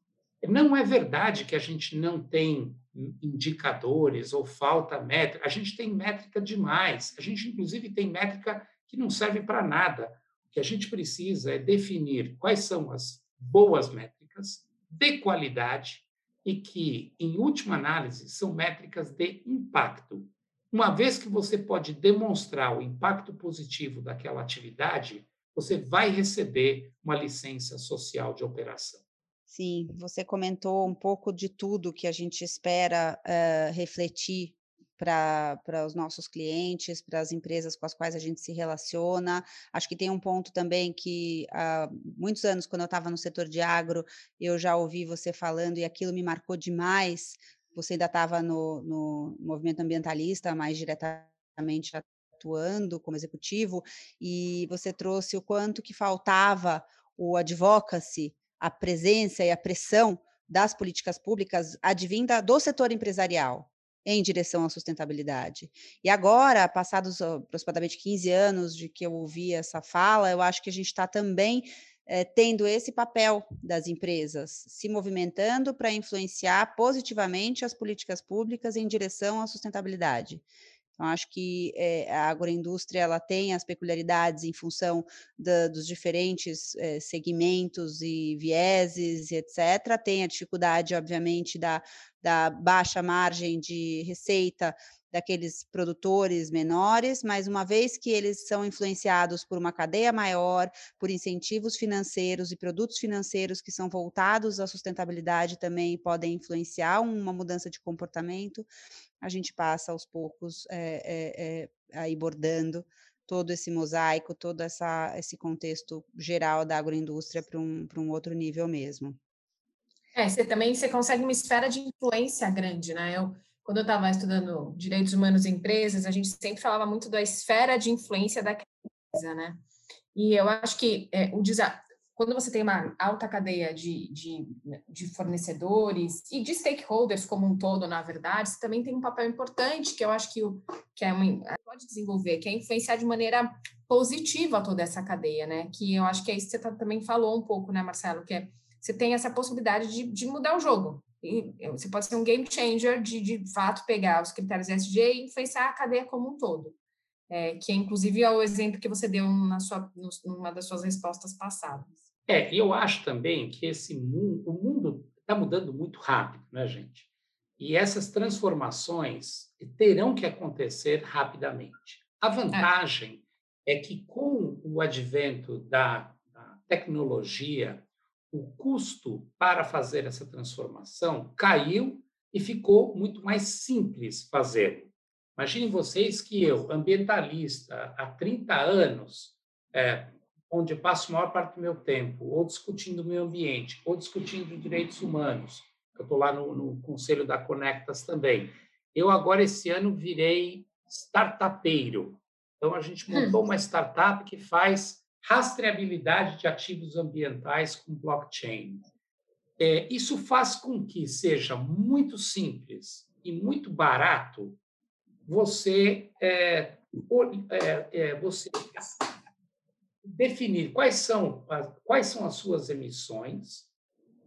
Não é verdade que a gente não tem indicadores ou falta métrica. A gente tem métrica demais. A gente, inclusive, tem métrica que não serve para nada. Que a gente precisa é definir quais são as boas métricas de qualidade e que, em última análise, são métricas de impacto. Uma vez que você pode demonstrar o impacto positivo daquela atividade, você vai receber uma licença social de operação. Sim, você comentou um pouco de tudo que a gente espera uh, refletir para os nossos clientes, para as empresas com as quais a gente se relaciona. Acho que tem um ponto também que há muitos anos, quando eu estava no setor de agro, eu já ouvi você falando e aquilo me marcou demais. Você ainda estava no, no movimento ambientalista, mais diretamente atuando como executivo, e você trouxe o quanto que faltava o advocacy a presença e a pressão das políticas públicas advinda do setor empresarial em direção à sustentabilidade. E agora, passados aproximadamente 15 anos de que eu ouvi essa fala, eu acho que a gente está também é, tendo esse papel das empresas, se movimentando para influenciar positivamente as políticas públicas em direção à sustentabilidade. Então, acho que é, a agroindústria ela tem as peculiaridades em função da, dos diferentes é, segmentos e vieses, etc. Tem a dificuldade, obviamente, da, da baixa margem de receita daqueles produtores menores, mas uma vez que eles são influenciados por uma cadeia maior, por incentivos financeiros e produtos financeiros que são voltados à sustentabilidade também podem influenciar uma mudança de comportamento, a gente passa aos poucos é, é, aí bordando todo esse mosaico, todo essa, esse contexto geral da agroindústria para um, um outro nível mesmo. É, você também você consegue uma esfera de influência grande, né? Eu quando eu estava estudando direitos humanos em empresas, a gente sempre falava muito da esfera de influência da empresa, né? E eu acho que é, o quando você tem uma alta cadeia de, de, de, fornecedores e de stakeholders como um todo, na verdade, você também tem um papel importante que eu acho que, o, que é uma, pode desenvolver, que é influenciar de maneira positiva toda essa cadeia, né? Que eu acho que é isso que você tá, também falou um pouco, né, Marcelo? Que é, você tem essa possibilidade de, de mudar o jogo, você pode ser um game changer de, de fato, pegar os critérios ESG e influenciar a cadeia como um todo. É, que é, inclusive é o exemplo que você deu na sua, numa das suas respostas passadas. É, eu acho também que esse mundo, o mundo está mudando muito rápido, né, gente? E essas transformações terão que acontecer rapidamente. A vantagem é, é que, com o advento da, da tecnologia, o custo para fazer essa transformação caiu e ficou muito mais simples fazê-lo. Imaginem vocês que eu, ambientalista, há 30 anos, é, onde passo a maior parte do meu tempo, ou discutindo o meio ambiente, ou discutindo direitos humanos, eu estou lá no, no, conselho da Conectas também. Eu agora, esse ano, virei startupeiro. Então, a gente montou hum. uma startup que faz rastreabilidade de ativos ambientais com blockchain. É, isso faz com que seja muito simples e muito barato você, é, é, é, você definir quais são, quais são as suas emissões,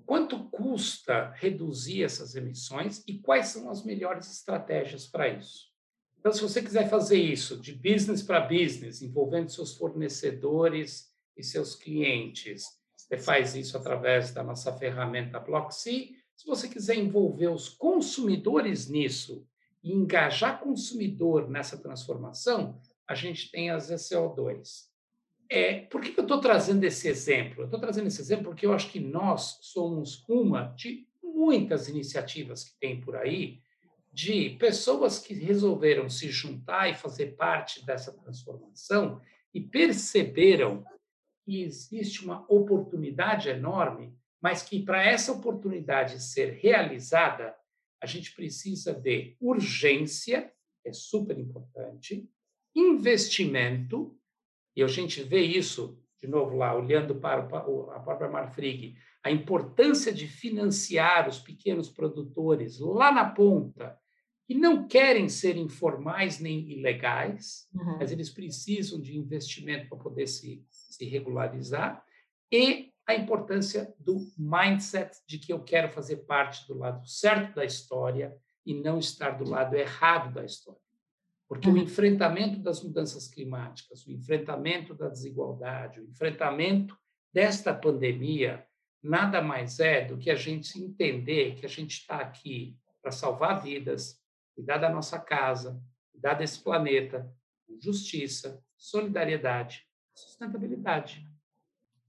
quanto custa reduzir essas emissões e quais são as melhores estratégias para isso. Então, se você quiser fazer isso de business para business, envolvendo seus fornecedores e seus clientes, você faz isso através da nossa ferramenta Blocksea. Se você quiser envolver os consumidores nisso e engajar consumidor nessa transformação, a gente tem as ECO2. É, por que eu estou trazendo esse exemplo? Eu estou trazendo esse exemplo porque eu acho que nós somos uma de muitas iniciativas que tem por aí de pessoas que resolveram se juntar e fazer parte dessa transformação e perceberam que existe uma oportunidade enorme, mas que para essa oportunidade ser realizada, a gente precisa de urgência, é super importante, investimento, e a gente vê isso, de novo lá, olhando para a própria Marfrig, a importância de financiar os pequenos produtores lá na ponta, que não querem ser informais nem ilegais, uhum. mas eles precisam de investimento para poder se, se regularizar, e a importância do mindset de que eu quero fazer parte do lado certo da história e não estar do lado errado da história. Porque uhum. o enfrentamento das mudanças climáticas, o enfrentamento da desigualdade, o enfrentamento desta pandemia, nada mais é do que a gente entender que a gente está aqui para salvar vidas, cuidar da nossa casa, cuidar desse planeta, justiça, solidariedade, sustentabilidade.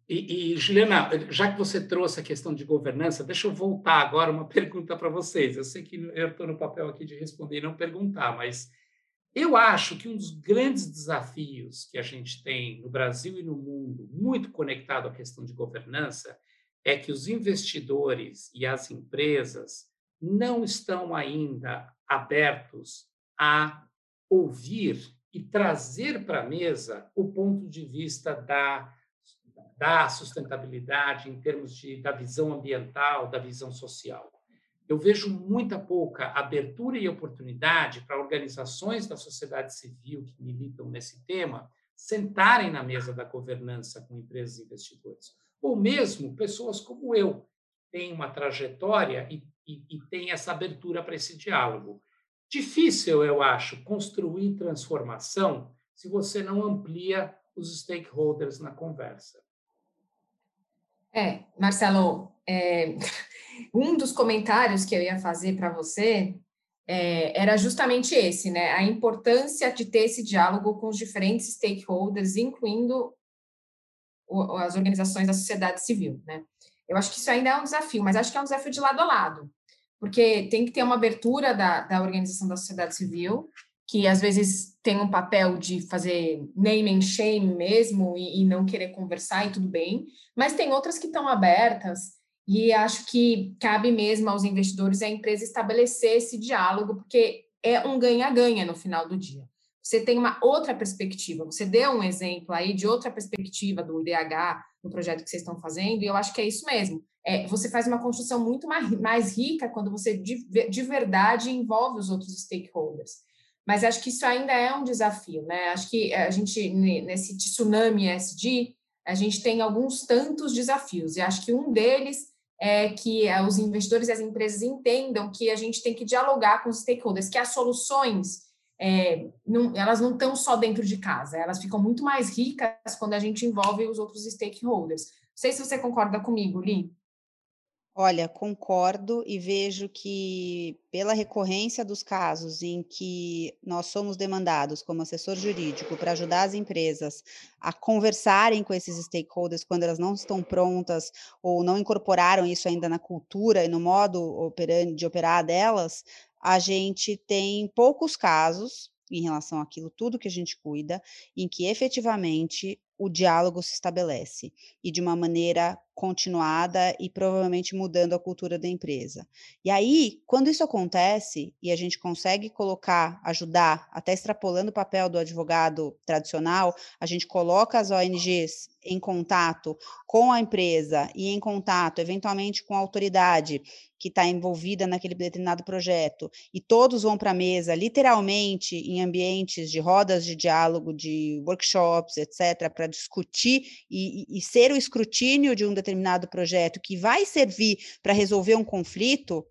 E, e, Juliana, já que você trouxe a questão de governança, deixa eu voltar agora uma pergunta para vocês. Eu sei que eu estou no papel aqui de responder e não perguntar, mas eu acho que um dos grandes desafios que a gente tem no Brasil e no mundo, muito conectado à questão de governança, é que os investidores e as empresas não estão ainda abertos a ouvir e trazer para a mesa o ponto de vista da da sustentabilidade em termos de, da visão ambiental, da visão social. Eu vejo muita pouca abertura e oportunidade para organizações da sociedade civil que militam nesse tema sentarem na mesa da governança com empresas e investidores. Ou mesmo pessoas como eu, que têm uma trajetória e, e, e têm essa abertura para esse diálogo. Difícil, eu acho, construir transformação se você não amplia os stakeholders na conversa. É, Marcelo, é, um dos comentários que eu ia fazer para você é, era justamente esse, né? A importância de ter esse diálogo com os diferentes stakeholders, incluindo o, as organizações da sociedade civil, né? Eu acho que isso ainda é um desafio, mas acho que é um desafio de lado a lado, porque tem que ter uma abertura da, da organização da sociedade civil, que às vezes tem um papel de fazer name and shame mesmo e, e não querer conversar e tudo bem, mas tem outras que estão abertas e acho que cabe mesmo aos investidores e à empresa estabelecer esse diálogo, porque é um ganha-ganha no final do dia. Você tem uma outra perspectiva, você deu um exemplo aí de outra perspectiva do IDH no projeto que vocês estão fazendo, e eu acho que é isso mesmo. É, você faz uma construção muito mais, mais rica quando você de, de verdade envolve os outros stakeholders. Mas acho que isso ainda é um desafio, né? Acho que a gente, nesse tsunami SD, a gente tem alguns tantos desafios, e acho que um deles é que é, os investidores e as empresas entendam que a gente tem que dialogar com os stakeholders, que as soluções é, não, elas não estão só dentro de casa, elas ficam muito mais ricas quando a gente envolve os outros stakeholders. Não sei se você concorda comigo, Li. Olha, concordo e vejo que, pela recorrência dos casos em que nós somos demandados como assessor jurídico para ajudar as empresas a conversarem com esses stakeholders quando elas não estão prontas ou não incorporaram isso ainda na cultura e no modo de operar delas, a gente tem poucos casos em relação àquilo tudo que a gente cuida, em que efetivamente o diálogo se estabelece e de uma maneira continuada e provavelmente mudando a cultura da empresa. E aí, quando isso acontece e a gente consegue colocar, ajudar, até extrapolando o papel do advogado tradicional, a gente coloca as ONGs em contato com a empresa e em contato, eventualmente, com a autoridade que está envolvida naquele determinado projeto, e todos vão para a mesa, literalmente, em ambientes de rodas de diálogo, de workshops, etc., para discutir e, e, ser o escrutínio de um determinado projeto que vai servir para resolver um conflito,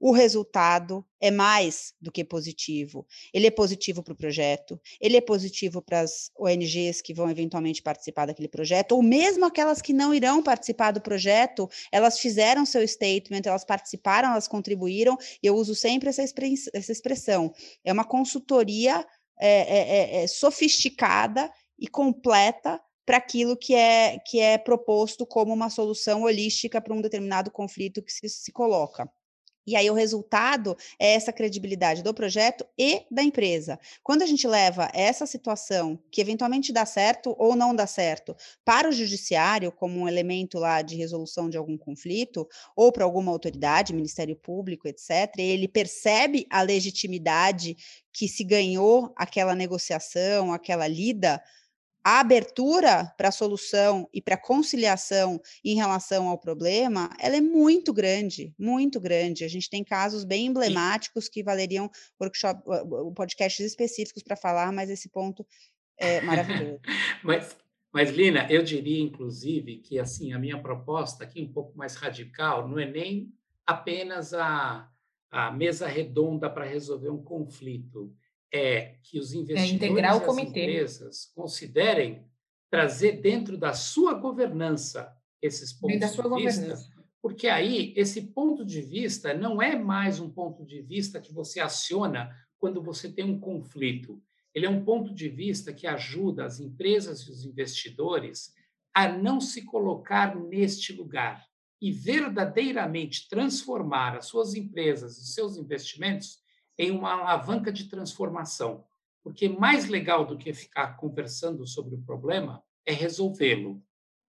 o resultado é mais do que positivo. Ele é positivo para o projeto, ele é positivo para as ONGs que vão eventualmente participar daquele projeto, ou mesmo aquelas que não irão participar do projeto, elas fizeram seu statement, elas participaram, elas contribuíram, e eu uso sempre essa, expressão. É uma consultoria é, é, é, sofisticada e completa para aquilo que é, que é proposto como uma solução holística para um determinado conflito que se, se coloca. E aí o resultado é essa credibilidade do projeto e da empresa. Quando a gente leva essa situação, que eventualmente dá certo ou não dá certo, para o judiciário como um elemento lá de resolução de algum conflito, ou para alguma autoridade, Ministério Público, etc., ele percebe a legitimidade que se ganhou aquela negociação, aquela lida, a abertura para a solução e para a conciliação em relação ao problema, ela é muito grande, muito grande. A gente tem casos bem emblemáticos que valeriam workshop, podcasts específicos para falar, mas esse ponto é maravilhoso. mas, mas, Lina, eu diria, inclusive, que assim a minha proposta aqui, um pouco mais radical, não é nem apenas a, a mesa redonda para resolver um conflito é que os é investidores é e as empresas considerem trazer dentro da sua governança esses pontos de vista, porque aí esse ponto de vista não é mais um ponto de vista que você aciona quando você tem um conflito. Ele é um ponto de vista que ajuda as empresas e os investidores a não se colocar neste lugar e verdadeiramente transformar as suas empresas e seus investimentos em uma alavanca de transformação. Porque mais legal do que ficar conversando sobre o problema é resolvê-lo,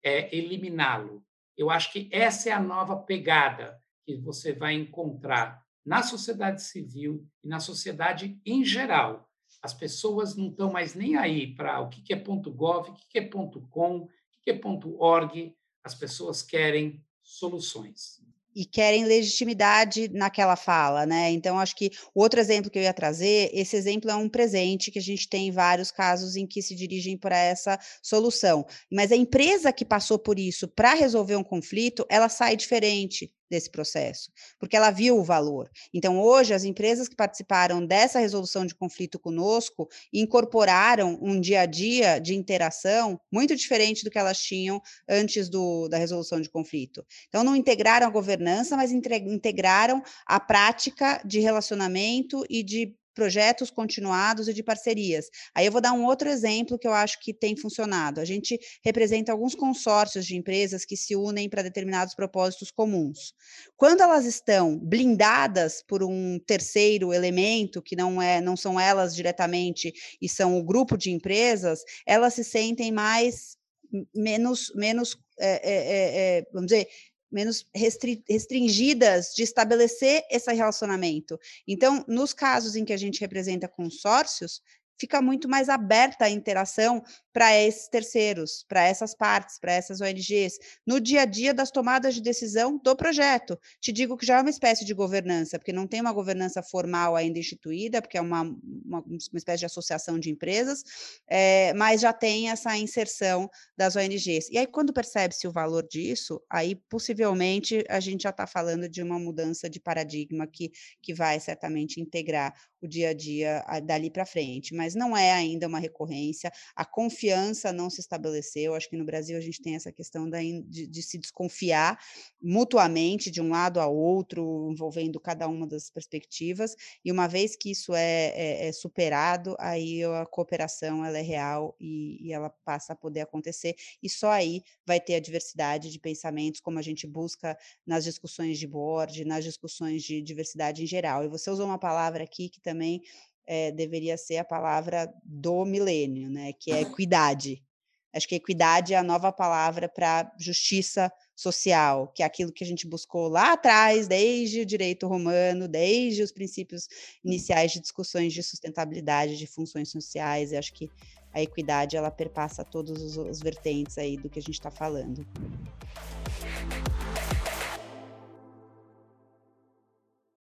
é eliminá-lo. Eu acho que essa é a nova pegada que você vai encontrar na sociedade civil e na sociedade em geral. As pessoas não estão mais nem aí para o que é .gov, o que é .com, o que é .org. As pessoas querem soluções e querem legitimidade naquela fala, né? Então, acho que outro exemplo que eu ia trazer, esse exemplo é um presente que a gente tem vários casos em que se dirigem para essa solução. Mas a empresa que passou por isso para resolver um conflito, ela sai diferente desse processo, porque ela viu o valor. Então, hoje, as empresas que participaram dessa resolução de conflito conosco incorporaram um dia a dia de interação muito diferente do que elas tinham antes do, da resolução de conflito. Então, não integraram a governança, mas integraram a prática de relacionamento e de projetos continuados e de parcerias. Aí eu vou dar um outro exemplo que eu acho que tem funcionado. A gente representa alguns consórcios de empresas que se unem para determinados propósitos comuns. Quando elas estão blindadas por um terceiro elemento, que não é, não são elas diretamente e são o grupo de empresas, elas se sentem mais menos menos é, é, é, vamos dizer menos restri restringidas de estabelecer esse relacionamento. Então, nos casos em que a gente representa consórcios, fica muito mais aberta a interação para esses terceiros, para essas partes, para essas ONGs, no dia a dia das tomadas de decisão do projeto. Te digo que já é uma espécie de governança, porque não tem uma governança formal ainda instituída, porque é uma, uma, uma espécie de associação de empresas, é, mas já tem essa inserção das ONGs. E aí, quando percebe-se o valor disso, aí possivelmente a gente já está falando de uma mudança de paradigma que, que vai certamente integrar o dia a dia dali para frente, mas não é ainda uma recorrência, a confiança não se estabeleceu, acho que no Brasil a gente tem essa questão da, de, de se desconfiar mutuamente de um lado a outro, envolvendo cada uma das perspectivas, e uma vez que isso é, é, é superado, aí a cooperação ela é real e, e ela passa a poder acontecer, e só aí vai ter a diversidade de pensamentos, como a gente busca nas discussões de board, nas discussões de diversidade em geral. E você usou uma palavra aqui que também é, deveria ser a palavra do milênio, né? Que é equidade. Acho que equidade é a nova palavra para justiça social, que é aquilo que a gente buscou lá atrás, desde o direito romano, desde os princípios iniciais de discussões de sustentabilidade de funções sociais. Eu acho que a equidade ela perpassa todos os, os vertentes aí do que a gente está falando.